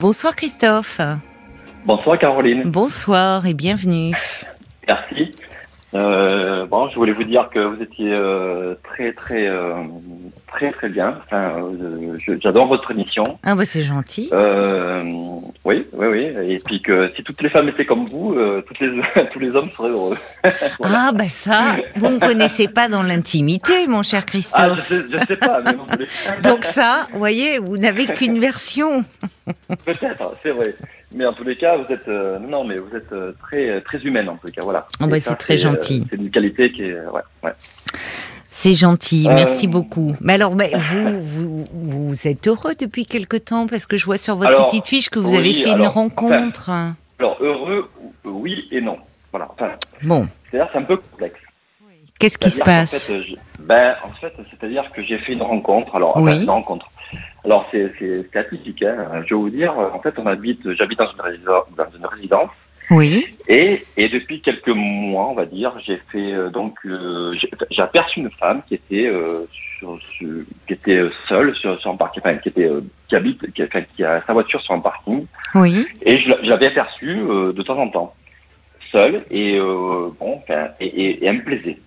Bonsoir Christophe. Bonsoir Caroline. Bonsoir et bienvenue. Merci. Euh, bon, je voulais vous dire que vous étiez euh, très très euh, très très bien. Enfin, j'adore votre émission. Ah bah c'est gentil. Oui, oui, oui. Et puis que si toutes les femmes étaient comme vous, toutes les tous les hommes seraient heureux. Voilà. Ah bah ça, vous ne connaissez pas dans l'intimité, mon cher Ah, je Christophe. sais, pas, mais vous Donc ça, vous voyez, vous n'avez qu'une version. peut-être, c'est vrai. Mais en tous les cas, vous êtes euh, non, mais vous êtes euh, très très humaine en tout cas, voilà. Ah bah, c'est très euh, gentil. c'est une qualité qui est ouais, ouais. C'est gentil, Euh, merci beaucoup. Mais alors, mais vous, vous, vous êtes heureux depuis quelque temps? Parce que je vois sur votre Alors, petite fiche que vous oui, avez fait une rencontre. Alors heureux, oui et non. Voilà. Enfin, Bon, c'est-à-dire c'est un peu complexe. qu'est-ce qui se passe? fait, euh, je- ben, en fait, c'est-à-dire que j'ai fait une rencontre. Alors, enfin, une rencontre. Alors, c'est, c'est, atypique. Hein. Je vais vous dire, en fait, on habite, j'habite dans une, résidence, dans une résidence. Oui, Et, et depuis quelques mois, on va dire, j'ai fait euh, donc, euh, j'ai, aperçu une femme qui était, euh, sur, sur- qui était euh, seule sur, sur un parking, enfin, qui était, euh, qui habite, qui, enfin, qui a sa voiture sur un parking. oui, Et je, l'a- je l'avais aperçue euh, de temps en temps, seule, et euh, bon, enfin, et, et, et elle me plaisait.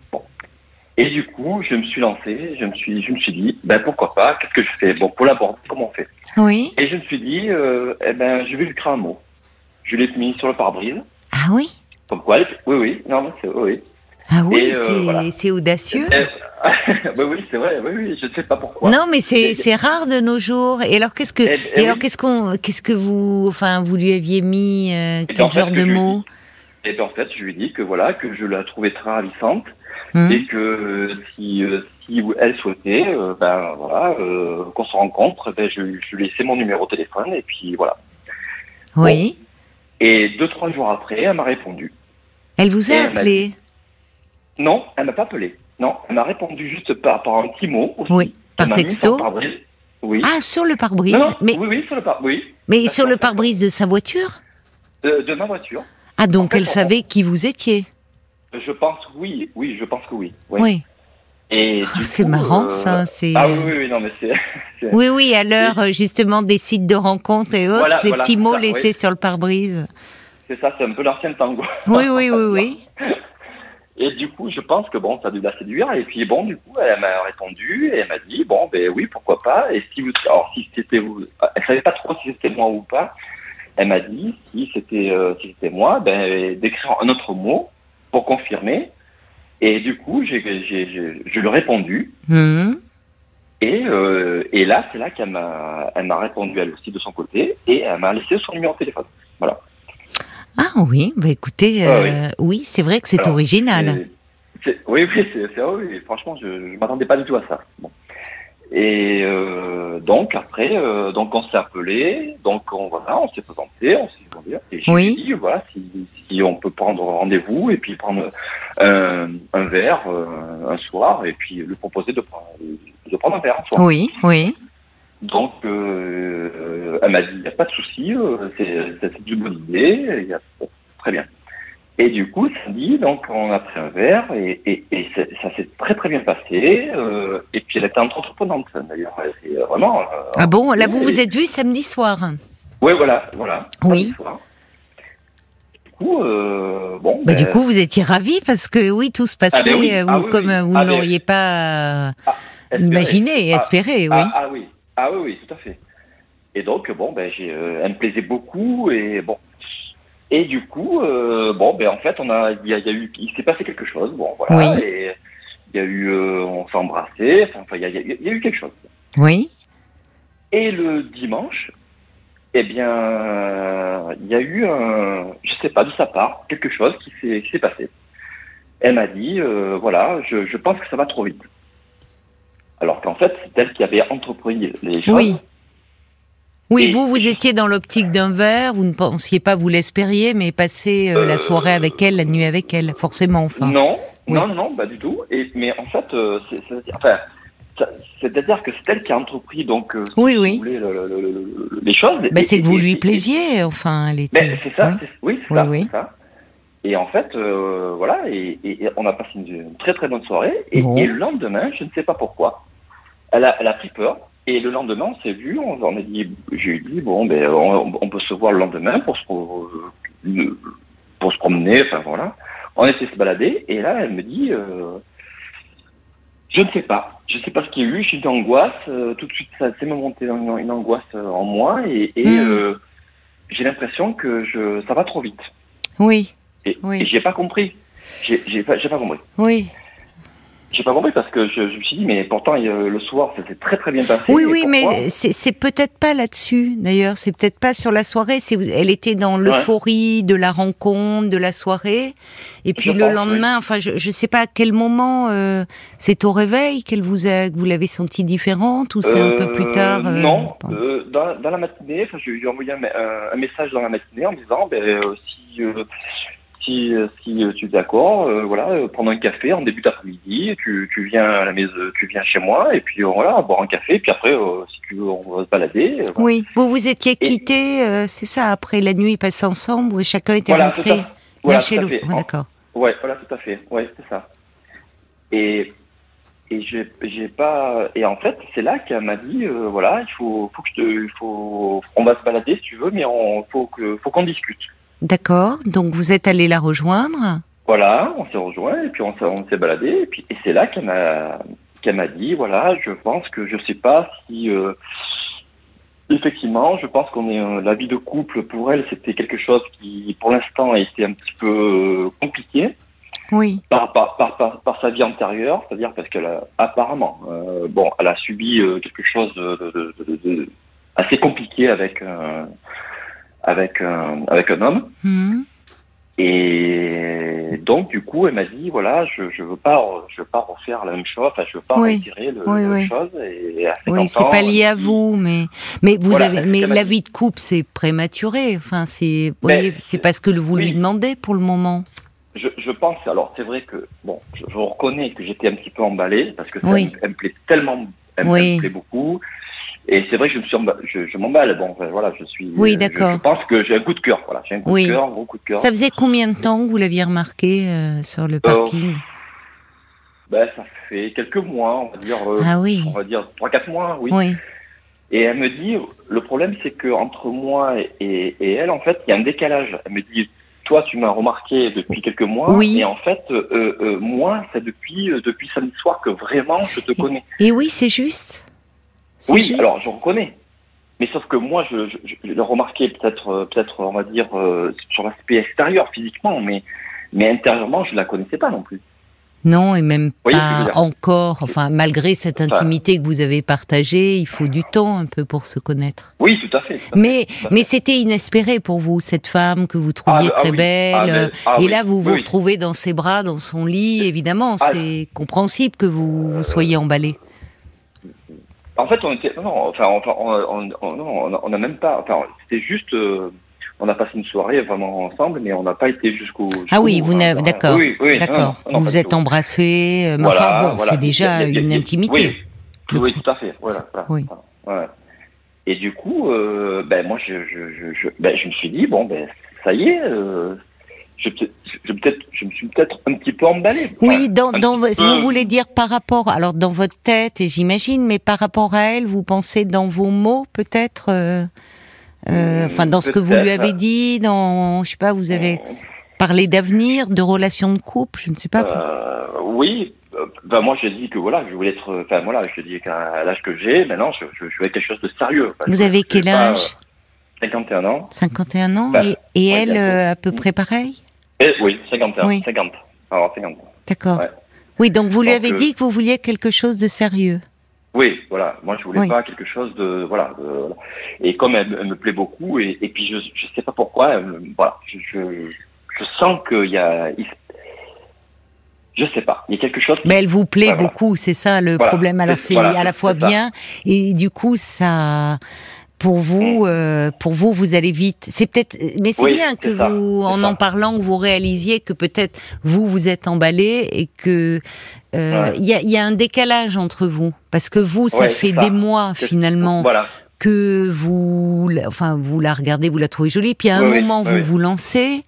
Et du coup, je me suis lancé, je me suis, je me suis dit, ben pourquoi pas, qu'est-ce que je fais? Bon, pour l'aborder, comment on fait? Oui. Et je me suis dit, euh, eh ben, je vais lui écrire un mot. Je l'ai mis sur le pare-brise, Ah oui? Comme quoi, oui, oui, non, mais c'est, oui. Ah oui, euh, c'est voilà. audacieux. Et- oui, oui, c'est vrai, oui, oui, je ne sais pas pourquoi. Non, mais c'est rare de nos jours. Et alors, qu'est-ce que Eh- eh et alors oui. qu'est-ce qu'on qu'est-ce que vous enfin vous lui aviez mis euh, Et quel en fait, genre de mots Et ben, en fait, je lui ai dit que voilà, que je la trouvais très ravissante. Hum et que euh, si, euh, si elle souhaitait, euh, ben voilà, qu'on se rencontre, ben je, je lui laissais mon numéro de téléphone et puis voilà. Oui. Et deux trois jours après, elle m'a répondu. Elle vous a elle appelé? Non, elle m'a pas appelé. Non, elle m'a répondu juste par, par un petit mot. Aussi. Oui, par texto. pare-brise. Oui. Ah, sur le pare-brise. Mais oui, oui, sur le par, oui, mais sur le pare-brise de sa voiture? De, de ma voiture. Ah, donc En fait, elle on- savait qui vous étiez. Je pense oui, oui, je pense que oui. oui. Oui. C'est marrant euh, ça. C'est. Ah oui, oui, oui, non, mais c'est. Oui, oui, à l'heure justement des sites de rencontres et autres, Voilà, ces voilà, petits mots ça, laissés oui. sur le pare-brise. C'est ça, c'est un peu l'ancien tango. Oui, oui, oui, oui. Et du coup, je pense que bon, ça a dû la séduire. Et puis bon, du coup, elle m'a répondu et elle m'a dit bon, ben oui, pourquoi pas. Et si vous, alors si c'était vous, elle savait pas trop si c'était moi ou pas. Elle m'a dit si c'était euh, si c'était moi, ben d'écrire un autre mot pour confirmer. Et du coup, j'ai, j'ai, j'ai- je lui ai répondu. Hum. Et, euh, et là, c'est là qu'elle m'a, elle m'a répondu elle aussi de son côté et elle m'a laissé son numéro de téléphone. Voilà. Ah oui, bah écoutez, Ah euh, oui, c'est vrai que c'est Alors, original. C'est- Oui, oui, c'est, oui, franchement, je ne m'attendais pas du tout à ça. Bon. Et euh, donc, après, euh, donc on s'est appelé, donc on, voilà, on s'est présenté, on s'est demandé, et j'ai Oui. dit, voilà, si, si on peut prendre rendez-vous et puis prendre un, un verre euh, un soir et puis lui proposer de prendre, de prendre un verre un soir. Oui, oui. Donc, euh, elle m'a dit, il n'y a pas de souci, euh, c'est, une bonne idée, il y a- très bien. Et du coup, samedi, donc, on a pris un verre et, et, et c'est- ça s'est très très bien passé. euh, et puis, elle était entreprenante, d'ailleurs. Était vraiment. euh, Ah bon, là vous vous êtes vu samedi soir? Ouais, voilà, voilà. Oui. soir. Du coup, euh, bon. Bah, ben, du coup, vous étiez ravi parce que oui, tout se passait Ah, ben oui. euh, Ah oui, comme oui. euh, vous Ah, ne ben- l'auriez pas espérez. imaginé et Ah, espéré, oui. Ah, ah oui, ah oui, oui, tout à fait. Et donc bon, ben j'ai, euh, elle me plaisait beaucoup et bon. Et du coup, euh, bon, ben en fait, on a, il y a, il y a eu, il s'est passé quelque chose, bon voilà. Oui. Et il y a eu, euh, on s'est embrassé, enfin, il y a, y y eu quelque chose. Oui. Et le dimanche, eh bien, il y a eu un, je sais pas, de sa part, quelque chose qui s'est, qui s'est passé. Elle m'a dit, euh, voilà, je, je pense que ça va trop vite. Alors qu'en fait, c'est elle qui avait entrepris les choses. Oui. Oui, Et- vous, vous étiez dans l'optique d'un verre, vous ne pensiez pas, vous l'espériez, mais passer euh, la Euh, soirée avec elle, la nuit avec elle, forcément, enfin. Non, Oui. non, non, pas du tout. Et, mais en fait, euh, c'est, enfin, c'est-à-dire que c'est elle qui a entrepris donc si Oui, vous oui. voulez, le- le- le- le- les choses. Et- c'est que vous et- lui plaisiez, enfin, elle était. c'est ça, oui, c'est Oui, ça, oui. c'est ça. Et en fait, voilà, et, et- et on a passé une, une très très bonne soirée. Et, Bon. et le lendemain, je ne sais pas pourquoi, elle a, elle a pris peur. Et le lendemain, on s'est vu, on, on a dit, j'ai dit, bon, ben, on, on peut se voir le lendemain pour se, euh, pour se promener, enfin voilà. On essaie de se balader, et là, elle me dit, euh, je ne sais pas, je ne sais pas ce qu'il y a eu, j'ai une angoisse, euh, tout de suite, ça s'est monté une, une angoisse euh, en moi, et, et Mm. euh, j'ai l'impression que je, ça va trop vite. Oui, Et, Oui. et j'ai pas compris. J'ai pas, j'ai pas compris. oui. J'ai pas compris parce que je, je me suis dit, mais pourtant, euh, le soir, s'est très très bien passé. Oui, oui, mais c'est peut-être pas là-dessus, d'ailleurs. C'est peut-être pas sur la soirée. C'est elle était dans l'euphorie de la rencontre, de la soirée, et puis Je le pense, lendemain. Enfin, je, je sais pas à quel moment. euh, c'est au réveil qu'elle vous a, que vous l'avez sentie différente, ou c'est un peu plus Euh, tard. euh, Non, dans, dans la matinée, enfin, je lui ai envoyé un, message dans la matinée en me disant, ben, si, si, euh, si euh, tu es d'accord, euh, voilà, prendre un café en début d'après-midi, tu, tu viens à la maison, tu viens chez moi, et puis voilà, boire un café, puis après, euh, si tu veux, on va se balader. voilà. Oui, vous vous étiez quittés, euh, c'est ça, après la nuit passée ensemble, où chacun était Voilà, rentré à- voilà, chez l'autre. Ouais, D'accord. Ouais, voilà, tout à fait. Ouais, c'est ça. Et et j'ai j'ai pas et en fait c'est là qu'elle m'a dit euh, voilà il faut faut que je te il faut on va se balader si tu veux mais on faut que faut qu'on discute. D'accord. Donc vous êtes allé la rejoindre. Voilà, on s'est rejoint et puis on s'est on s'est baladé et puis et c'est là qu'elle m'a qu'elle m'a dit voilà je pense que je sais pas si euh, effectivement je pense qu'on est euh, la vie de couple pour elle c'était quelque chose qui pour l'instant a été un petit peu euh, compliqué. Oui. par, par, par, par, par sa vie antérieure, c'est-à-dire parce qu'elle a apparemment, euh, bon, elle a subi euh, quelque chose de, de, de, de- de- assez compliqué avec euh, avec un, avec un homme. Mhm. Et donc du coup, elle m'a dit voilà, je je veux pas je veux pas refaire la même chose, enfin je veux pas Oui. retirer le, Oui, la même chose. Et à 50 Oui, c'est pas lié à vous, mais mais vous Voilà, avez mais la vie de couple c'est prématuré. Enfin, c'est voyez, c'est pas ce que vous lui demandez pour le moment. Je, je pense, alors c'est vrai que, bon, je, je reconnais que j'étais un petit peu emballé, parce que ça me, elle me plaît tellement, elle me plaît beaucoup. Et c'est vrai que je me suis emba- je, je m'emballe, bon, enfin, voilà, je suis. Oui, euh, je- d'accord. Je, pense que j'ai un coup de cœur, voilà, j'ai un coup Oui. de cœur, un gros coup de cœur. Ça faisait combien de temps que vous l'aviez remarqué euh, sur le parking Ben, ça fait quelques mois, on va dire, euh, Ah oui. on va dire trois, quatre mois, oui. Oui. Et elle me dit, le problème, c'est que entre moi et, et, et elle, en fait, il y a un décalage. Elle me dit, toi, tu m'as remarqué depuis quelques mois, Oui. et en fait, euh, euh, moi, c'est depuis euh, depuis samedi soir que vraiment je te connais. Et oui, c'est juste. Oui, juste. alors je reconnais. Mais sauf que moi, je, je, je l'ai remarqué peut-être, euh, peut-être, on va dire, euh, sur l'aspect extérieur, physiquement, mais, mais intérieurement, je la connaissais pas non plus. Non, et même pas encore. Enfin, malgré cette Enfin- intimité que vous avez partagée, il faut du temps un peu pour se connaître. Oui, tout à fait. tout à fait, Mais fait. mais c'était inespéré pour vous cette femme que vous trouviez Ah, ah très belle. Ah, et là, vous vous Oui, retrouvez dans ses bras, dans son lit. Évidemment, c'est compréhensible que vous, vous soyez emballé. En fait, on était, non, enfin, on, on, on, non, on a- on a même pas, enfin, c'était juste, euh, on a passé une soirée vraiment ensemble, mais on n'a pas été jusqu'au. Ah oui, vous n'avez, d'accord, Oui, d'accord. vous vous êtes embrassés. euh, mais Voilà, enfin bon, voilà. c'est déjà une intimité. Oui, oui, tout à fait. Voilà. Oui. voilà. Et du coup, euh, ben moi, je, je, je, je, ben, je me suis dit bon, ben ça y est, euh, je, je, je me suis peut-être un petit peu emballé. Oui, dans, dans, peu. vous voulez dire par rapport, alors dans votre tête, et j'imagine, mais par rapport à elle, vous pensez dans vos mots, peut-être, euh, euh, enfin dans ce que vous lui avez dit, dans, je sais pas, vous avez parlé d'avenir, de relations de couple, je ne sais pas. Euh, oui. euh, Ben moi, j'ai dit que voilà, je voulais être. Enfin voilà, je dis qu'à l'âge que j'ai, maintenant, je, je, je quelque chose de sérieux. Enfin, vous avez quel pas, âge? euh, 51 ans. 51 ans Bah, Et, et ouais, elle, euh, à peu près pareil? Et, oui, 51. Oui. 50. Alors 50. D'accord. Ouais. Oui, donc vous lui Donc, avez euh, dit que vous vouliez quelque chose de sérieux. Oui, voilà. Moi, je voulais Oui. pas quelque chose de voilà. de- voilà. Et comme elle, elle me plaît beaucoup, et, et puis je je sais pas pourquoi, elle me- voilà, je, je je sens qu'il y a, il- je sais pas, il y a quelque chose. qui- Mais elle vous plaît voilà. beaucoup, c'est ça le Voilà. problème. Alors C'est- à la fois ça. bien et du coup ça, pour Mm. vous, euh, pour vous, vous allez vite. C'est peut-être, mais c'est Oui, bien que ça, vous, en ça. en parlant, vous réalisiez que peut-être vous vous êtes emballé et que euh, Ouais. il y, a, y a un décalage entre vous parce que vous, ça Ouais, fait ça. des mois finalement Voilà. que vous, enfin vous la regardez, vous la trouvez jolie, puis à un Oui, moment oui, vous oui. vous lancez.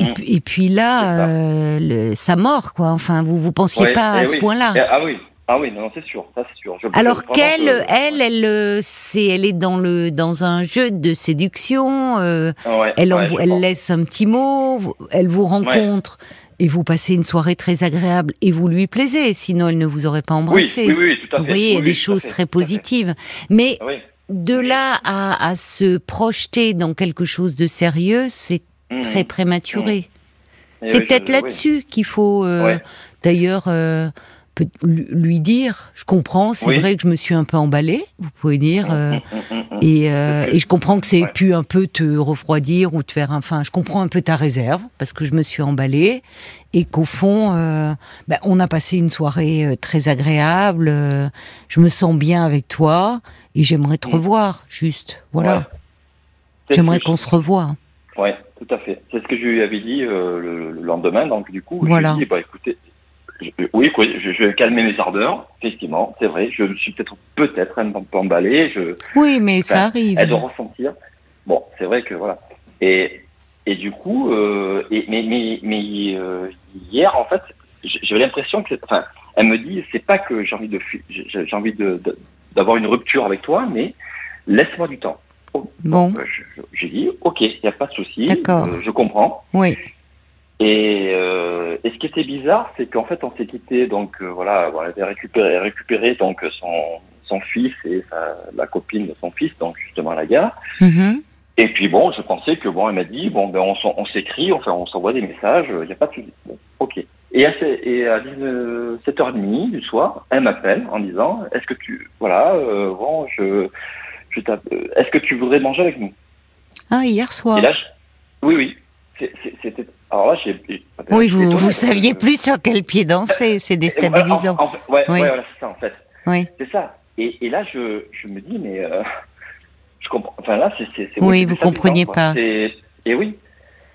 Et, Mm. puis- et puis là, ça. euh, le- ça mord quoi. Enfin, vous vous pensiez Ouais, pas à eh ce point-là. Eh, Ah oui. Ah oui, non, c'est sûr, ça c'est sûr. Je- Alors qu'elle, que- elle, elle, euh, c'est, elle est dans le dans un jeu de séduction. euh, Ouais, elle, ouais, elle laisse un petit mot. vous- Elle vous rencontre et vous passez une soirée très agréable et vous lui plaisez. Sinon, elle ne vous aurait pas embrassé. oui, oui, tout à Vous fait. voyez, il y a des choses fait, très positives. Mais Oui. de là à, à se projeter dans quelque chose de sérieux, c'est Mhm. très prématuré. Et C'est oui, peut-être oui. là-dessus qu'il faut euh, d'ailleurs euh, peut- lui dire. Je comprends, c'est Oui. vrai que je me suis un peu emballée. Vous pouvez dire. euh, Mm, mm, mm, et, euh, et je comprends que c'est Ouais. pu un peu te refroidir ou te faire. Enfin, je comprends un peu ta réserve parce que je me suis emballée et qu'au fond, euh, ben, on a passé une soirée très agréable. je me sens bien avec toi et j'aimerais te revoir. Juste, voilà. Ouais. J'aimerais qu'on se revoie. je- Ouais, tout à fait. C'est ce que je lui avais dit le, le lendemain. Donc du coup, Voilà. je lui ai dit, bah écoutez, je- oui, quoi, je, je vais calmer mes ardeurs. Effectivement, c'est vrai. Je me suis peut-être peut-être un peu emballé. Je, Oui, mais Enfin, ça arrive. elle doit ressentir. Bon, c'est vrai que voilà. Et et du coup, euh, et, mais mais mais euh, hier en fait, j'avais l'impression que, enfin, elle me dit, c'est pas que j'ai envie de j'ai envie de d'avoir une rupture avec toi, mais laisse-moi du temps. Bon. euh, J'ai dit, ok, il n'y a pas de souci, D'accord. je comprends. Oui. Et, euh, et ce qui était bizarre, c'est qu'en fait, on s'est quitté, donc euh, voilà, on avait récupéré, récupéré donc son, son fils et sa, la copine de son fils, donc justement à la gare. Mhm. Et puis bon, je pensais que bon, elle m'a dit bon, ben on, s'écrit, enfin on s'envoie des messages, il n'y a pas de souci. Bon, ok. Et à, et à 19 7h30 du soir, elle m'appelle en disant est-ce que tu voilà, euh, bon, je, je euh, est-ce que tu voudrais manger avec nous? Ah, hier soir. Et là, je- oui, oui. C'est- c'est- C'était alors là, j'ai Oui, vous, étonné, vous que- saviez plus sur quel pied danser, c'est Et déstabilisant. en- en- en- ouais, Oui. ouais, voilà, c'est ça en fait. Oui. C'est ça. Et, et là, je, je me dis, mais euh, je comprends. Enfin là, c'est. c'est- c'est- Oui, c'est vous compreniez pas. C'est- Et oui,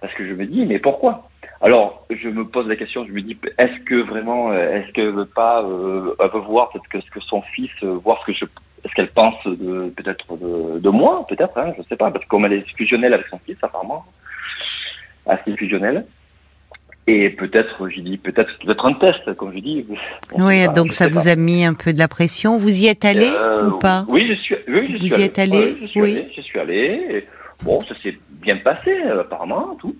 parce que je me dis, mais pourquoi? Alors, je me pose la question. Je me dis, est-ce que vraiment, euh, est-ce qu'elle veut pas, euh, elle veut voir peut-être que ce que son fils, euh, voir ce que je, est-ce qu'elle pense de peut-être de, de moi, peut-être, hein, je sais pas, parce que comme elle est fusionnelle avec son fils, apparemment, assez fusionnelle. Et peut-être, j'ai dit, peut-être, peut-être un test, comme je dis. Oui, pas, donc je ça vous pas. a mis un peu de la pression. Vous y êtes allé Euh, ou pas Oui, je suis. Oui, je Vous suis y êtes allé Ouais, je suis Oui. allé. Je suis allé. Et bon, ça s'est bien passé euh, apparemment, tout.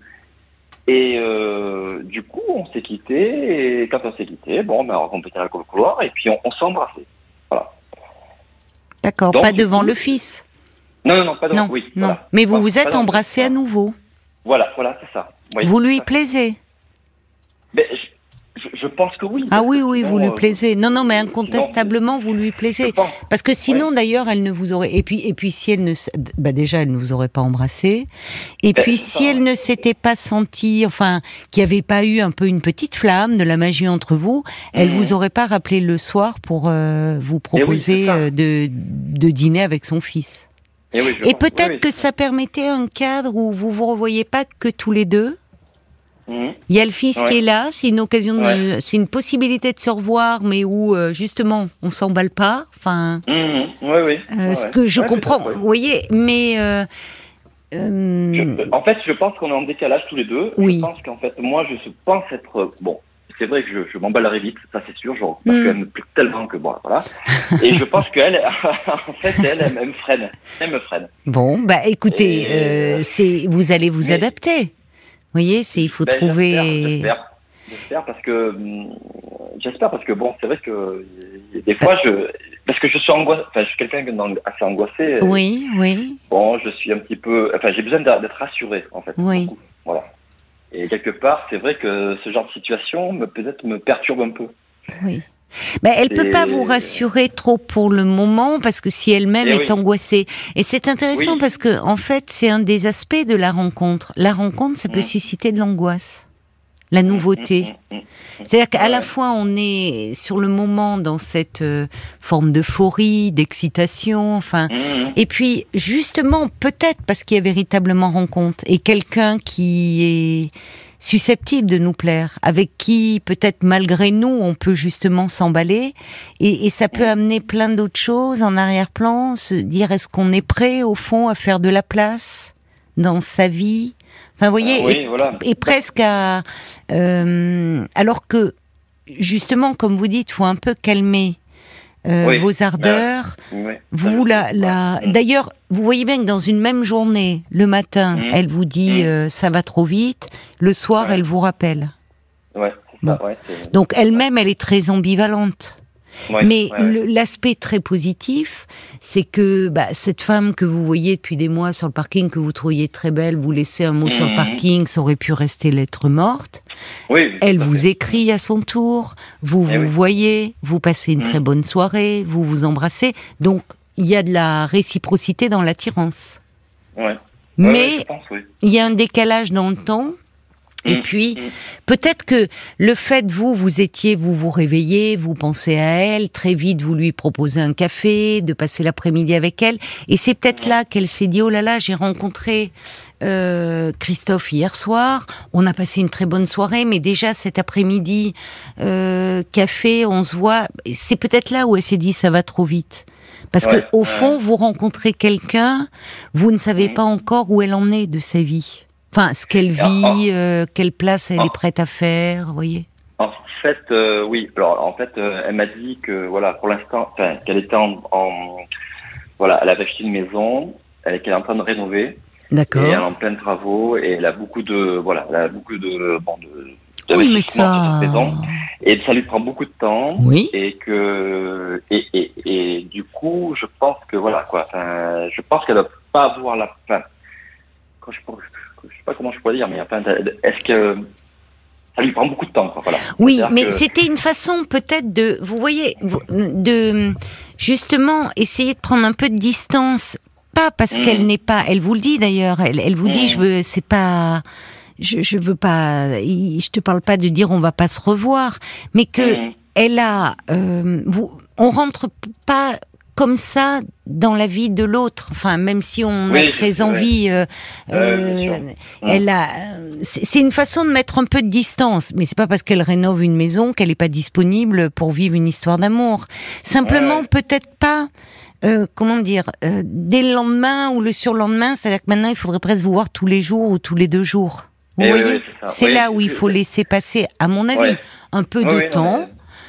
Et euh, du coup, on s'est quitté. Et quand on s'est quitté, bon, on a complété le couloir et puis on, on s'est embrassé. D'accord, Donc, pas devant coup, le fils. Non, non, non, pas Non, dans. Oui, non. voilà. Mais vous Pas- vous êtes embrassé à nouveau. Voilà, voilà, c'est ça. Oui, vous lui ça. plaisez Mais je, je- je pense que oui. Ah oui, oui, vous lui euh, plaisez. Non, non, mais sinon, incontestablement, vous lui plaisez. Parce que sinon, d'ailleurs, elle ne vous aurait. Et puis, et puis, si elle ne, bah déjà, elle ne vous aurait pas embrassé. Et Ben, puis, si ça. elle ne s'était pas sentie, enfin, qu'il n'y avait pas eu un peu une petite flamme de la magie entre vous, elle Mhm. vous aurait pas rappelé le soir pour euh, vous Eh oui, proposer euh, de, de dîner avec son fils. Et, oui, je Et peut-être Oui, que ça permettait un cadre où vous vous revoyez pas que tous les deux. Mhm. Il y a le fils Ouais. qui est là, c'est une occasion, de, c'est une possibilité de se revoir, mais où euh, justement on s'emballe pas. Enfin, Mhm. Oui. euh, ce que je comprends, vous voyez, mais euh, euh, Je- en fait, je pense qu'on est en décalage tous les deux. Oui. Je pense qu'en fait, moi, je pense être bon. C'est vrai que je, je m'emballerai vite, ça c'est sûr, genre, parce Mm. qu'elle me plaît tellement que bon, voilà. Et je pense qu'elle, en fait, elle, elle, me freine, elle me freine. bon, bah écoutez, Et- euh, c'est vous allez vous Mais- adapter. Vous voyez, c'est il faut Ben, trouver. J'espère, j'espère, j'espère parce que hum, j'espère parce que bon, c'est vrai que euh, des fois, je parce que je suis angoissé, enfin, je suis quelqu'un qui est assez angoissé. Oui, oui, Bon, je suis un petit peu, enfin, j'ai besoin d'être rassuré, en fait. Oui. beaucoup. Voilà. Et quelque part, c'est vrai que ce genre de situation me peut-être me perturbe un peu. oui. Ben, elle peut Et- pas vous rassurer trop pour le moment parce que si elle-même Eh est oui. angoissée et c'est intéressant Oui. parce que en fait c'est un des aspects de la rencontre. La rencontre ça peut Mm. susciter de l'angoisse, la nouveauté. Mm, mm, mm. C'est-à-dire qu'à la fois on est sur le moment dans cette euh, forme d'euphorie, d'excitation, enfin. Mm, mm. Et puis justement peut-être parce qu'il y a véritablement rencontre et quelqu'un qui est susceptible de nous plaire, avec qui peut-être malgré nous on peut justement s'emballer et, et ça peut amener plein d'autres choses en arrière-plan, se dire est-ce qu'on est prêt au fond à faire de la place dans sa vie Enfin, vous voyez, Ah voilà. et presque à euh, alors que justement, comme vous dites, faut un peu calmer euh, vos ardeurs. Vous la, la... D'ailleurs, vous voyez bien que dans une même journée, le matin, mmh. elle vous dit mmh. euh, ça va trop vite. Le soir, elle vous rappelle. Donc elle-même, elle est très ambivalente. Mais l'aspect très positif, c'est que bah, cette femme que vous voyez depuis des mois sur le parking, que vous trouviez très belle, vous laissez un mot sur le mhm. parking, ça aurait pu rester lettre morte. Elle vous écrit à son tour, vous eh vous voyez, vous passez une très mhm. bonne soirée, vous vous embrassez. Donc il y a de la réciprocité dans l'attirance. Mais il y a un décalage dans le temps et mm. puis, mm. peut-être que le fait, vous, vous étiez, vous vous réveillez, vous pensez à elle, très vite, vous lui proposez un café, de passer l'après-midi avec elle. Et c'est peut-être là qu'elle s'est dit, oh là là, j'ai rencontré euh, Christophe hier soir, on a passé une très bonne soirée, mais déjà cet après-midi, euh, café, on se voit. C'est peut-être là où elle s'est dit, ça va trop vite. Parce que au fond, vous rencontrez quelqu'un, vous ne savez mm. pas encore où elle en est de sa vie. Enfin, ce qu'elle vit, euh, quelle place elle est prête à faire, vous voyez En fait, euh, oui. Alors, en fait, euh, elle m'a dit que, voilà, pour l'instant, qu'elle était en, voilà, elle avait acheté une maison, qu'elle est en train de rénover. D'accord. Et elle est en plein travaux et elle a beaucoup de, voilà, elle a beaucoup de, bon, de, oui, mais ça... maison, et ça lui prend beaucoup de temps. Oui. Et que, et, et, et du coup, je pense que, voilà, quoi, je pense qu'elle va pas avoir la, fin, quand je pense, je sais pas comment je pourrais dire, mais est-ce que ça lui prend beaucoup de temps. voilà. Oui, mais c'était une façon peut-être de, vous voyez, de justement essayer de prendre un peu de distance, pas parce mmh. qu'elle n'est pas, elle vous le dit d'ailleurs, elle, elle vous dit, mmh. je veux, c'est pas, je, je veux pas, je te parle pas de dire on va pas se revoir, mais que mmh. elle a, euh, vous, on rentre pas comme ça dans la vie de l'autre. Enfin, même si on a très envie, euh, euh, elle a. C'est une façon de mettre un peu de distance, mais c'est pas parce qu'elle rénove une maison qu'elle n'est pas disponible pour vivre une histoire d'amour. Simplement, peut-être pas. Euh, comment dire, dès le lendemain ou le surlendemain, c'est-à-dire que maintenant il faudrait presque vous voir tous les jours ou tous les deux jours. Vous eh voyez, c'est là où il faut laisser passer, à mon avis, un peu de temps.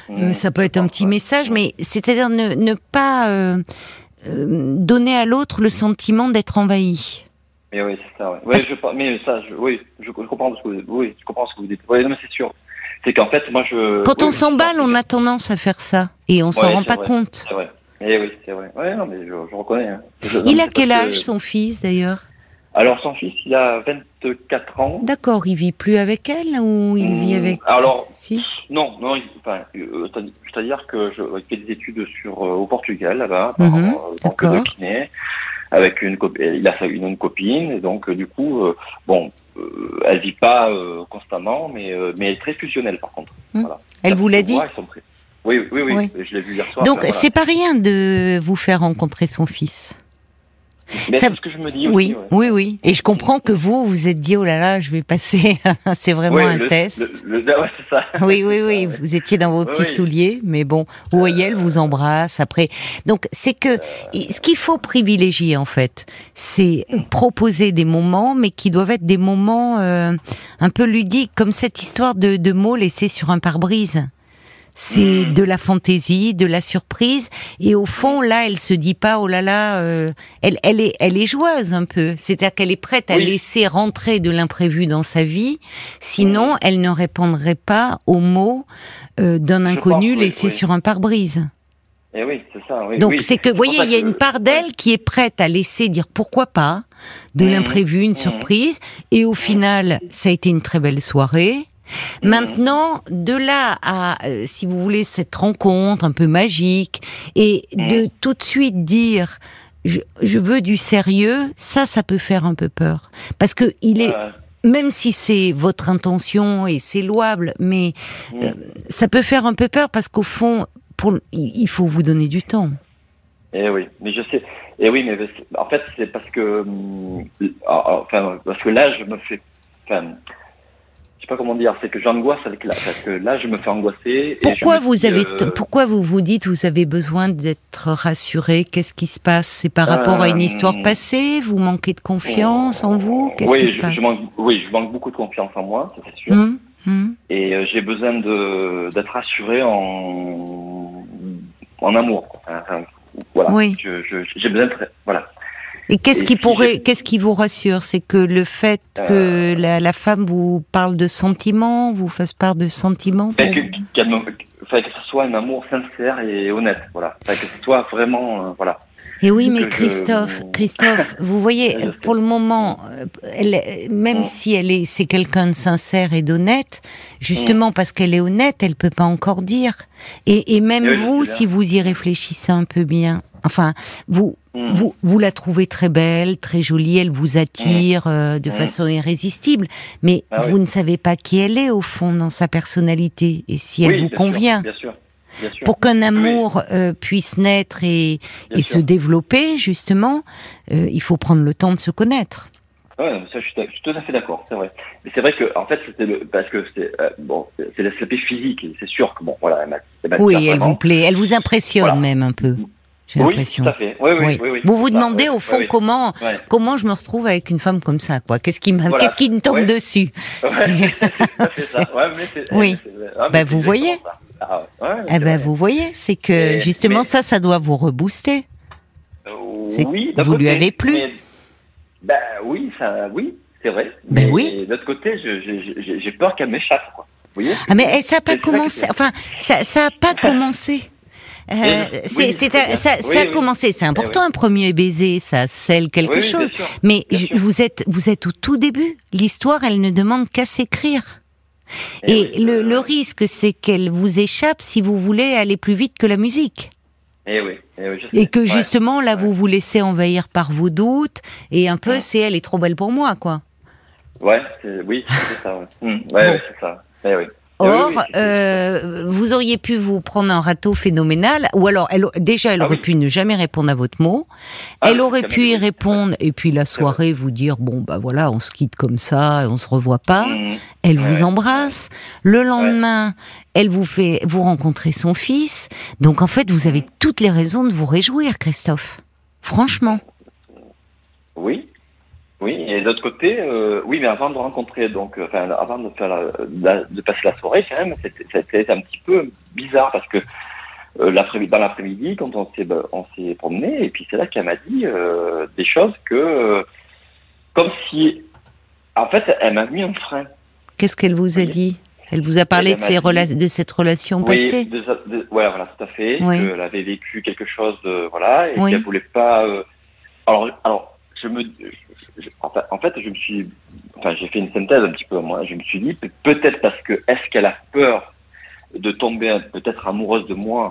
Euh, ça peut être un petit message, mais c'est-à-dire ne, ne, pas euh, euh, donner à l'autre le sentiment d'être envahi. Mais oui, c'est ça. Ouais. je, mais ça, je, oui, je, comprends ce que vous, oui, je comprends ce que vous dites. Oui, mais c'est sûr. C'est qu'en fait, moi, je. Quand on s'emballe, on a tendance à faire ça, et on s'en rend pas compte. C'est vrai. Eh oui, c'est vrai. Ouais, non, mais je, je reconnais. Hein. Il a quel âge, son fils, d'ailleurs? Alors son fils, il a 24 ans. D'accord, il vit plus avec elle ou il vit hmm, avec Alors si non, non, enfin, euh, c'est-à-dire que je fait des études sur euh, au Portugal là-bas, mm -hmm, en tant de kiné, avec une il a une, une copine et donc du coup, bon, elle vit pas constamment, mais mais elle est très fusionnelle par contre. Hmm. Voilà. Elle vous l'a dit oui, oui, oui, je l'ai vu hier soir. Donc c'est pas rien de vous faire rencontrer son fils. C'est ce que je me dis. oui, oui, oui. Et je comprends que vous, vous êtes dit, oh là là, je vais passer. c'est vraiment un test. Le, ouais, ça. Oui, oui, oui. Vous étiez dans vos petits souliers, mais bon, vous voyez, elle vous embrasse après. Donc, c'est que ce qu'il faut privilégier en fait, c'est proposer des moments, mais qui doivent être des moments euh, un peu ludiques, comme cette histoire de, de mots laissés sur un pare-brise c'est hmm. de la fantaisie, de la surprise, et au fond là, elle se dit pas oh là là, euh, elle, elle est, elle est joueuse un peu, c'est-à-dire qu'elle est prête à laisser rentrer de l'imprévu dans sa vie, sinon hmm. elle ne répondrait pas aux mots euh, d'un inconnu laissé sur un pare-brise. Eh oui, c'est ça. Donc c'est que, vous voyez, il y a une part d'elle qui est prête à laisser dire pourquoi pas de hmm. l'imprévu, une surprise, et au final, ça a été une très belle soirée. Maintenant, de là à, euh, si vous voulez, cette rencontre un peu magique, et de mm. tout de suite dire, je, veux du sérieux, ça, ça peut faire un peu peur. Parce que il est, même si c'est votre intention et c'est louable, mais mm. euh, ça peut faire un peu peur parce qu'au fond, pour, il faut vous donner du temps. Eh oui, mais je sais. Eh oui, mais en fait, c'est parce que, hum, enfin, parce que là, je me fais, enfin, je sais pas comment dire, c'est que j'angoisse avec là, parce que là, je me fais angoisser. Pourquoi vous avez, euh, pourquoi vous vous dites, vous avez besoin d'être rassuré? Qu'est-ce qui se passe? C'est par rapport à une histoire euh, passée? Vous manquez de confiance en vous? Qu'est-ce qui se passe? manque, Oui, je manque beaucoup de confiance en moi, c'est sûr. Hum, hum. Et euh, j'ai besoin de d'être rassuré en en amour. Enfin, voilà. Oui. J'ai besoin de voilà. Et qu'est-ce qui si pourrait, qu'est-ce qui vous rassure? C'est que le fait que la, la femme vous parle de sentiments, vous fasse part de sentiments Enfin, que, enfin, que ce soit un amour sincère et honnête. Voilà. Que ce soit vraiment euh, voilà. Et oui, mais je- Christophe, Christophe, vous voyez, pour le moment, euh, elle, même Mm. si elle est, c'est quelqu'un de sincère et d'honnête, justement parce qu'elle est honnête, elle peut pas encore dire. Et, et même Oui, vous, si vous y réfléchissez un peu bien, enfin, vous, Mm. vous, vous la trouvez très belle, très jolie, elle vous attire euh, de Mm. façon irrésistible, mais Ah oui. vous ne savez pas qui elle est au fond dans sa personnalité et si elle Oui, vous bien sûr, convient. bien sûr. Bien sûr. Pour qu'un amour euh, puisse naître et, se développer, justement, euh, il faut prendre le temps de se connaître. Ouais, ça, je suis, je suis tout à fait d'accord, c'est vrai. Mais c'est vrai que, en fait, c'était le, parce que c'est, euh, bon, c'est l'aspect physique, c'est sûr que, bon, voilà, elle m'a, elle m'a Oui, elle vraiment. vous plaît, elle vous impressionne Voilà. même un peu. J'ai Oui, l'impression. tout à fait. Oui, oui, Oui. oui. Vous vous demandez ouais, au fond comment comment je me retrouve avec une femme comme ça, quoi. Qu'est-ce qui me Voilà. qu'est-ce qui me tombe dessus? Oui. c'est- ah, Bah, c'est vous exactement voyez. ça. Ah, Eh ben vous voyez, c'est que Mais- justement mais- ça, ça doit vous rebooster. Euh, oui, vous lui côté, avez plu. mais- Ben oui, ça, oui, c'est vrai. Ben mais oui. D'autre côté, j'ai peur qu'elle m'échappe, quoi. Vous voyez Ah mais eh, ça n'a pas commencé. Enfin, ça ça a pas commencé. Euh, Oui, c'est bien. ça, Oui, ça a oui. commencé. C'est important oui. un premier baiser, ça scelle quelque chose. sûr. Mais vous êtes vous êtes au tout début. L'histoire, elle ne demande qu'à s'écrire. Eh Et le, euh, le risque, c'est qu'elle vous échappe si vous voulez aller plus vite que la musique. Eh oui, eh oui, je Et que Ouais. justement, là, ouais. vous vous laissez envahir par vos doutes. Et un peu, Ouais. c'est elle est trop belle pour moi, quoi. Ouais, c'est- oui, c'est ça. Ouais, Hmm, ouais, Bon. c'est ça. Eh oui. Oui, Or, oui, euh, vous auriez pu vous prendre un râteau phénoménal, ou alors, elle, déjà, elle Ah aurait oui. pu ne jamais répondre à votre mot. Ah, elle aurait pu y répondre, et puis la soirée vous dire bon bah voilà, on se quitte comme ça, et on se revoit pas. Hmm, Elle vous embrasse. Le lendemain, elle vous fait vous rencontrer son fils. Donc en fait, vous avez toutes les raisons de vous réjouir, Christophe. Franchement. Oui. Oui, et d'autre côté, euh, oui, mais avant de rencontrer, donc, euh, enfin, avant de faire la, la- de passer la soirée, quand même, c'était, un petit peu bizarre parce que euh, dans l'après-midi, quand on s'est, bah, on s'est promené, et puis c'est là qu'elle m'a dit euh, des choses que, euh, comme si, en fait, elle m'a mis un frein. Qu'est-ce qu'elle vous a dit? Elle vous a parlé de, dit- rela- de cette relation passée? Oui, de, de- ouais, voilà, tout à fait. Oui. Qu'elle avait vécu quelque chose de, voilà, et Oui. qu'elle voulait pas. euh, alors, alors, je me, je- je- en, fait, je me suis, enfin, j'ai fait une synthèse un petit peu. Moi, je me suis dit pe- peut-être parce que est-ce qu'elle a peur de tomber peut-être amoureuse de moi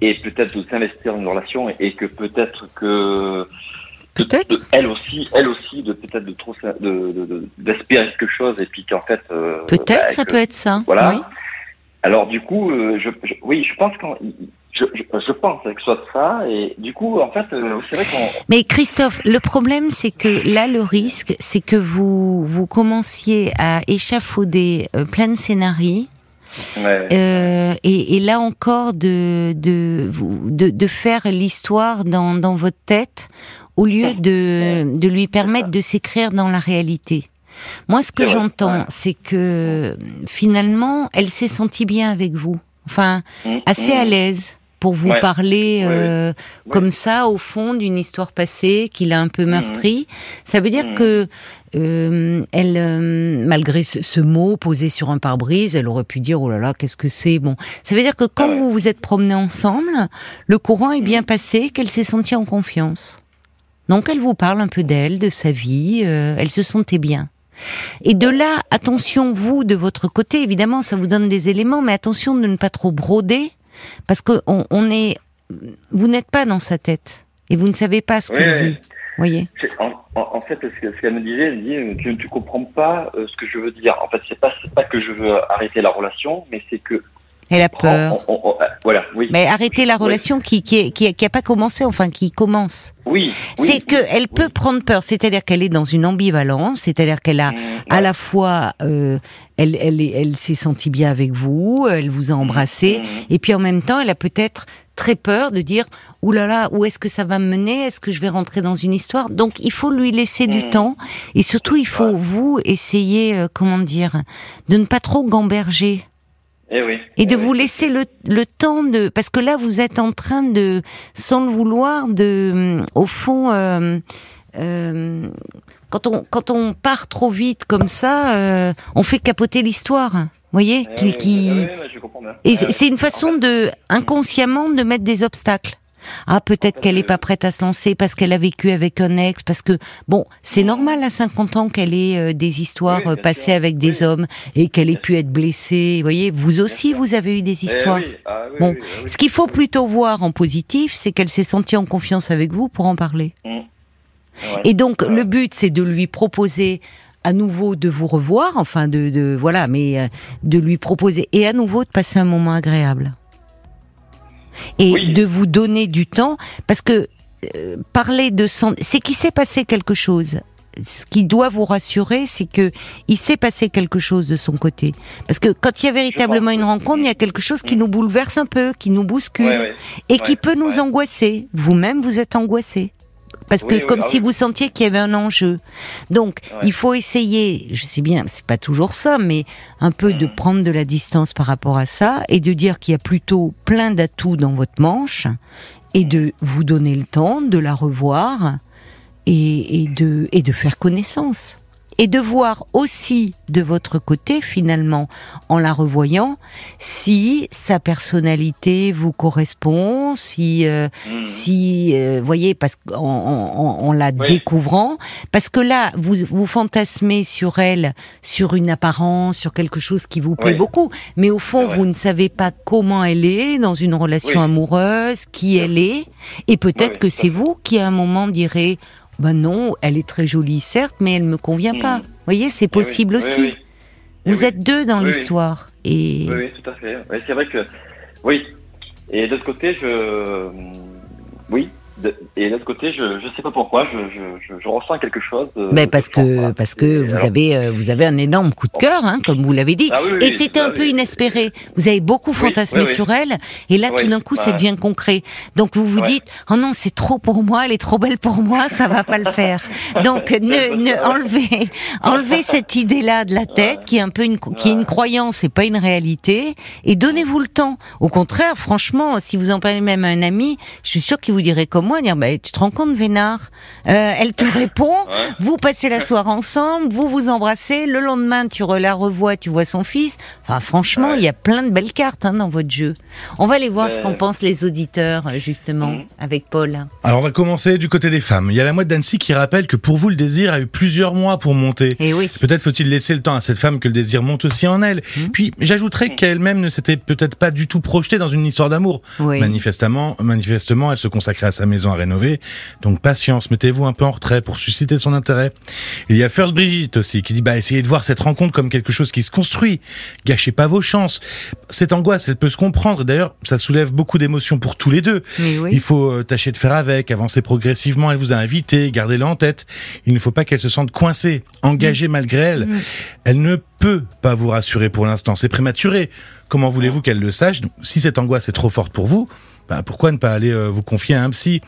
et peut-être de s'investir dans une relation et, et que peut-être que Peut-être. elle aussi, elle aussi, de peut-être de trop de, de, d'espérer quelque chose et puis qu'en fait. euh, Peut-être, bah, ça que- peut être ça. voilà. Oui. Alors du coup, euh, je, je- oui, je pense qu'en, je, je, je pense que ce soit ça et du coup, en fait, euh, c'est vrai qu'on, Mais Christophe, le problème, c'est que là, le risque, c'est que vous vous commenciez à échafauder euh, plein de scénarios. ouais, Euh, et, et là encore de de, de, de faire l'histoire dans, dans votre tête au lieu de, de lui permettre de s'écrire dans la réalité. Moi, ce que j'entends, ouais. c'est que finalement, elle s'est sentie bien avec vous. Enfin, Mm, assez mm. à l'aise pour vous Ouais. parler euh, Ouais. comme ça au fond d'une histoire passée qu'il a un peu meurtrie. Ça veut dire Mhm. que euh, elle, euh, malgré ce, ce mot posé sur un pare-brise, elle aurait pu dire oh là là qu'est-ce que c'est? Bon, ça veut dire que quand Ah vous vous êtes promenés ensemble, le courant est bien Mhm. passé, qu'elle s'est sentie en confiance. Donc elle vous parle un peu d'elle, de sa vie, elle se sentait bien. Et de là, attention, vous, de votre côté, évidemment, ça vous donne des éléments, mais attention de ne pas trop broder, parce que on, on est, vous n'êtes pas dans sa tête, et vous ne savez pas ce Oui, qu'elle oui. vit. Voyez En, fait, ce que- ce qu'elle me disait, elle me dit, tu ne comprends pas euh, ce que je veux dire. En fait, c'est pas, pas que je veux arrêter la relation, mais c'est que Elle a peur. voilà, oui. Mais arrêtez la relation qui qui, qui, qui a pas commencé, enfin qui commence. Oui. c'est que elle peut prendre peur, c'est-à-dire qu'elle est dans une ambivalence, c'est-à-dire qu'elle a mmh, à la fois, euh, elle elle elle s'est sentie bien avec vous, elle vous a mmh, embrassé, mmh. et puis en même temps, elle a peut-être très peur de dire Ouh là là, où est-ce que ça va me mener? Est-ce que je vais rentrer dans une histoire Donc il faut lui laisser du temps et surtout il faut vous essayer euh, comment dire de ne pas trop gamberger. Eh oui, et de eh vous laisser le, le, temps de parce que là vous êtes en train de sans le vouloir de au fond euh, euh, quand on quand on part trop vite comme ça euh, on fait capoter l'histoire vous voyez eh qui, eh et c'est une façon de inconsciemment de mettre des obstacles ah, peut-être qu'elle est pas prête à se lancer parce qu'elle a vécu avec un ex, parce que bon, c'est normal à 50 ans qu'elle ait euh, des histoires euh, passées avec des hommes et qu'elle ait pu être blessée. Vous voyez, vous aussi, vous avez eu des Eh histoires. Ah bon, ce qu'il faut plutôt voir en positif, c'est qu'elle s'est sentie en confiance avec vous pour en parler. Mmh. Et donc, le but, c'est de lui proposer à nouveau de vous revoir, enfin de, de voilà, mais euh, de lui proposer et à nouveau de passer un moment agréable et Oui. de vous donner du temps parce que euh, parler de son c'est qu'il s'est passé quelque chose ce qui doit vous rassurer, c'est que il s'est passé quelque chose de son côté. Parce que quand il y a véritablement une rencontre, il y a quelque chose qui nous bouleverse un peu, qui nous bouscule, Ouais, ouais. et qui peut nous angoisser. Vous-même, vous êtes angoissé. Parce que Oui, comme ah si oui. vous sentiez qu'il y avait un enjeu. Donc, Ouais. il faut essayer, je sais bien, c'est pas toujours ça, mais un peu de Mhm. prendre de la distance par rapport à ça et de dire qu'il y a plutôt plein d'atouts dans votre manche et de vous donner le temps de la revoir et, et de, et de faire connaissance. Et de voir aussi de votre côté, finalement, en la revoyant, si sa personnalité vous correspond, si, euh, Mmh. si, euh, voyez, parce qu'en en, en- en la Oui. découvrant, parce que là, vous vous fantasmez sur elle, sur une apparence, sur quelque chose qui vous plaît Oui. beaucoup, mais au fond, vous ne savez pas comment elle est dans une relation Oui. amoureuse, qui elle est, et peut-être que c'est vous qui à un moment direz, ben non, elle est très jolie certes, mais elle me convient Mhm. pas. Vous voyez, c'est Eh possible oui, aussi. oui. Eh Vous êtes deux dans l'histoire, et Oui, tout à fait. Oui, c'est vrai que. Oui. Et de l'autre côté, je. Oui. Et de l'autre côté, je ne sais pas pourquoi, je, je, je, je ressens quelque chose. de- Ben de parce que parce que Et vous alors- avez euh, vous avez un énorme coup de cœur, hein, comme vous l'avez dit. Ah oui, oui, et oui, c'était un peu inespéré. Vous avez beaucoup fantasmé sur elle, et là tout d'un coup ça ouais. devient concret. Donc vous vous Ouais. dites oh non c'est trop pour moi, elle est trop belle pour moi, ça va pas le faire. Donc ne, ne enlevez enlevez cette idée là de la tête qui est un peu une qui est une croyance et pas une réalité, et donnez-vous le temps. Au contraire, franchement, si vous en parlez même à un ami, je suis sûr qu'il vous dirait comme moi, dire bah, tu te rends compte Vénard, Euh, elle te répond. Ouais. Vous passez la soirée ensemble, vous vous embrassez, le lendemain tu re- la revois, tu vois son fils. Enfin franchement, Ouais. il y a plein de belles cartes hein, dans votre jeu. On va aller voir ce qu'en pensent les auditeurs euh, justement Mhm. avec Paul. Alors on va commencer du côté des femmes. Il y a la mouette d'Annecy qui rappelle que pour vous le désir a eu plusieurs mois pour monter. Et oui. Peut-être faut-il laisser le temps à cette femme que le désir monte aussi en elle. Mhm. Puis j'ajouterais qu'elle-même ne s'était peut-être pas du tout projetée dans une histoire d'amour. Oui. Manifestement, manifestement, elle se consacrait à sa maison à rénover. Donc patience, mettez-vous un peu en retrait pour susciter son intérêt. Il y a First Brigitte aussi qui dit bah essayez de voir cette rencontre comme quelque chose qui se construit. Gâchez pas vos chances. Cette angoisse, elle peut se comprendre. D'ailleurs, ça soulève beaucoup d'émotions pour tous les deux. Il faut euh, tâcher de faire avec, avancer progressivement. Elle vous a invité, gardez-le en tête. Il ne faut pas qu'elle se sente coincée, engagée malgré elle. Mm. Elle ne peut pas vous rassurer pour l'instant. C'est prématuré. Comment voulez-vous qu'elle le sache? Donc, Si cette angoisse est trop forte pour vous, bah, pourquoi ne pas aller euh, vous confier à un psy?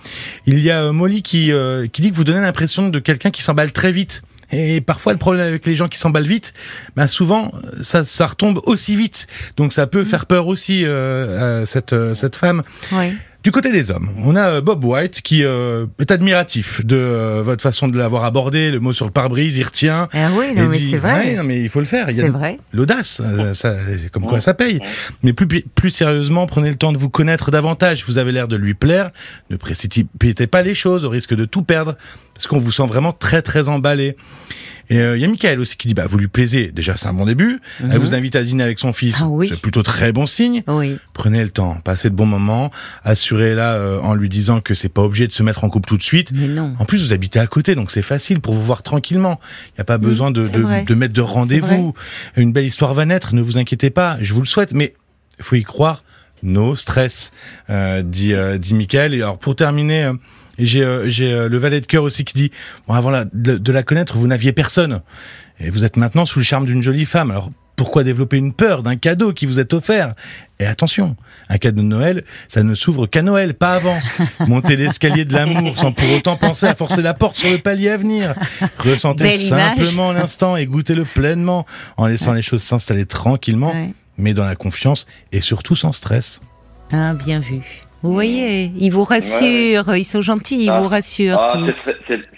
Il y a euh, Molly qui, euh, qui dit que vous donnez l'impression de quelqu'un qui s'emballe très vite. Et parfois, le problème avec les gens qui s'emballent vite, bah souvent, euh, ça, ça retombe aussi vite. Donc, ça peut faire peur aussi euh, à cette, cette femme. Oui. Du côté des hommes, on a euh, Bob White qui euh, est admiratif de euh, votre façon de l'avoir abordé. Le mot sur le pare-brise, il retient. Ah oui, non, mais c'est vrai. Ouais, non, mais il faut le faire. C'est vrai. l'audace, euh, ça, comme quoi ça paye. Mais plus, plus sérieusement, prenez le temps de vous connaître davantage. Vous avez l'air de lui plaire. Ne précipitez pas les choses au risque de tout perdre, parce qu'on vous sent vraiment très très emballé. Et euh, il y a Michael aussi qui dit, bah, vous lui plaisez. Déjà, c'est un bon début. Elle Mhm. vous invite à dîner avec son fils. Ah oui. C'est plutôt très bon signe. Oui. Prenez le temps, passez de bons moments, assurez-la euh, en lui disant que c'est pas obligé de se mettre en couple tout de suite. Mais non. En plus, vous habitez à côté, donc c'est facile pour vous voir tranquillement. Il n'y a pas besoin de, de, de mettre de rendez-vous. Une belle histoire va naître, ne vous inquiétez pas, je vous le souhaite, mais il faut y croire, no stress, euh, dit, euh, dit Michael. Et alors pour terminer, j'ai euh, euh, le valet de cœur aussi qui dit, bon avant la- de, de la connaître, vous n'aviez personne. Et vous êtes maintenant sous le charme d'une jolie femme. Alors pourquoi développer une peur d'un cadeau qui vous est offert? Et attention, un cadeau de Noël, ça ne s'ouvre qu'à Noël, pas avant. Montez l'escalier de l'amour sans pour autant penser à forcer la porte sur le palier à venir. Ressentez Belle simplement l'instant et goûtez-le pleinement en laissant les choses s'installer tranquillement, Ouais. mais dans la confiance et surtout sans stress. Ah, bien vu. Vous voyez, ils vous rassurent, ils sont gentils, ils Ah. vous rassurent Ah,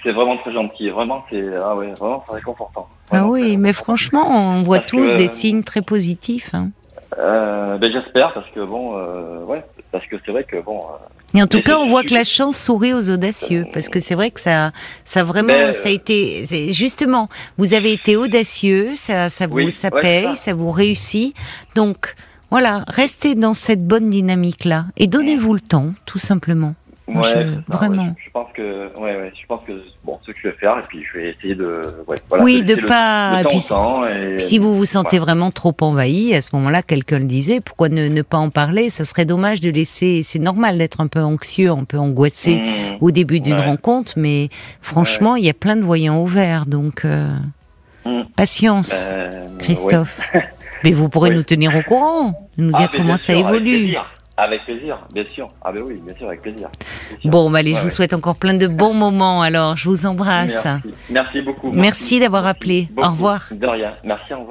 c'est vraiment très gentil. Vraiment, c'est ah ouais, vraiment c'est réconfortant. Ah Vraiment, oui, c'est- mais franchement, on voit Parce tous que- des signes très positifs. hein. Euh, ben j'espère parce que bon, euh, ouais, parce que c'est vrai que bon. euh, Et en tout cas, on voit que la chance sourit aux audacieux, parce que c'est vrai que ça, ça vraiment, ça a été, c'est- justement, vous avez été audacieux, ça, ça vous, Oui, ça ouais, paye, c'est ça. vous réussit. Donc, voilà, restez dans cette bonne dynamique-là et donnez-vous le temps, tout simplement. Moi, ouais, je- vraiment. ouais, je, je pense que, ouais, ouais, je pense que bon, ce que je vais faire et puis je vais essayer de, ouais, voilà, oui, de pas. le temps puis temps et- si vous vous sentez vraiment trop envahi, à ce moment-là, quelqu'un le disait, pourquoi ne, ne pas en parler? Ça serait dommage de laisser. C'est normal d'être un peu anxieux, un peu angoissé Mmh. au début d'une rencontre, mais franchement, il y a plein de voyants ouverts, donc euh, Mm. patience, Euh, Christophe. Mais vous pourrez Oui. nous tenir au courant, nous Ah, dire mais comment ça sûr, évolue. avec plaisir, bien sûr. Ah ben oui, bien sûr, avec plaisir. Sûr. Bon, bah, allez, je vous ouais. souhaite encore plein de bons moments. Alors, je vous embrasse. Merci, merci beaucoup. Merci d'avoir appelé. Au revoir. De rien. Merci, au revoir.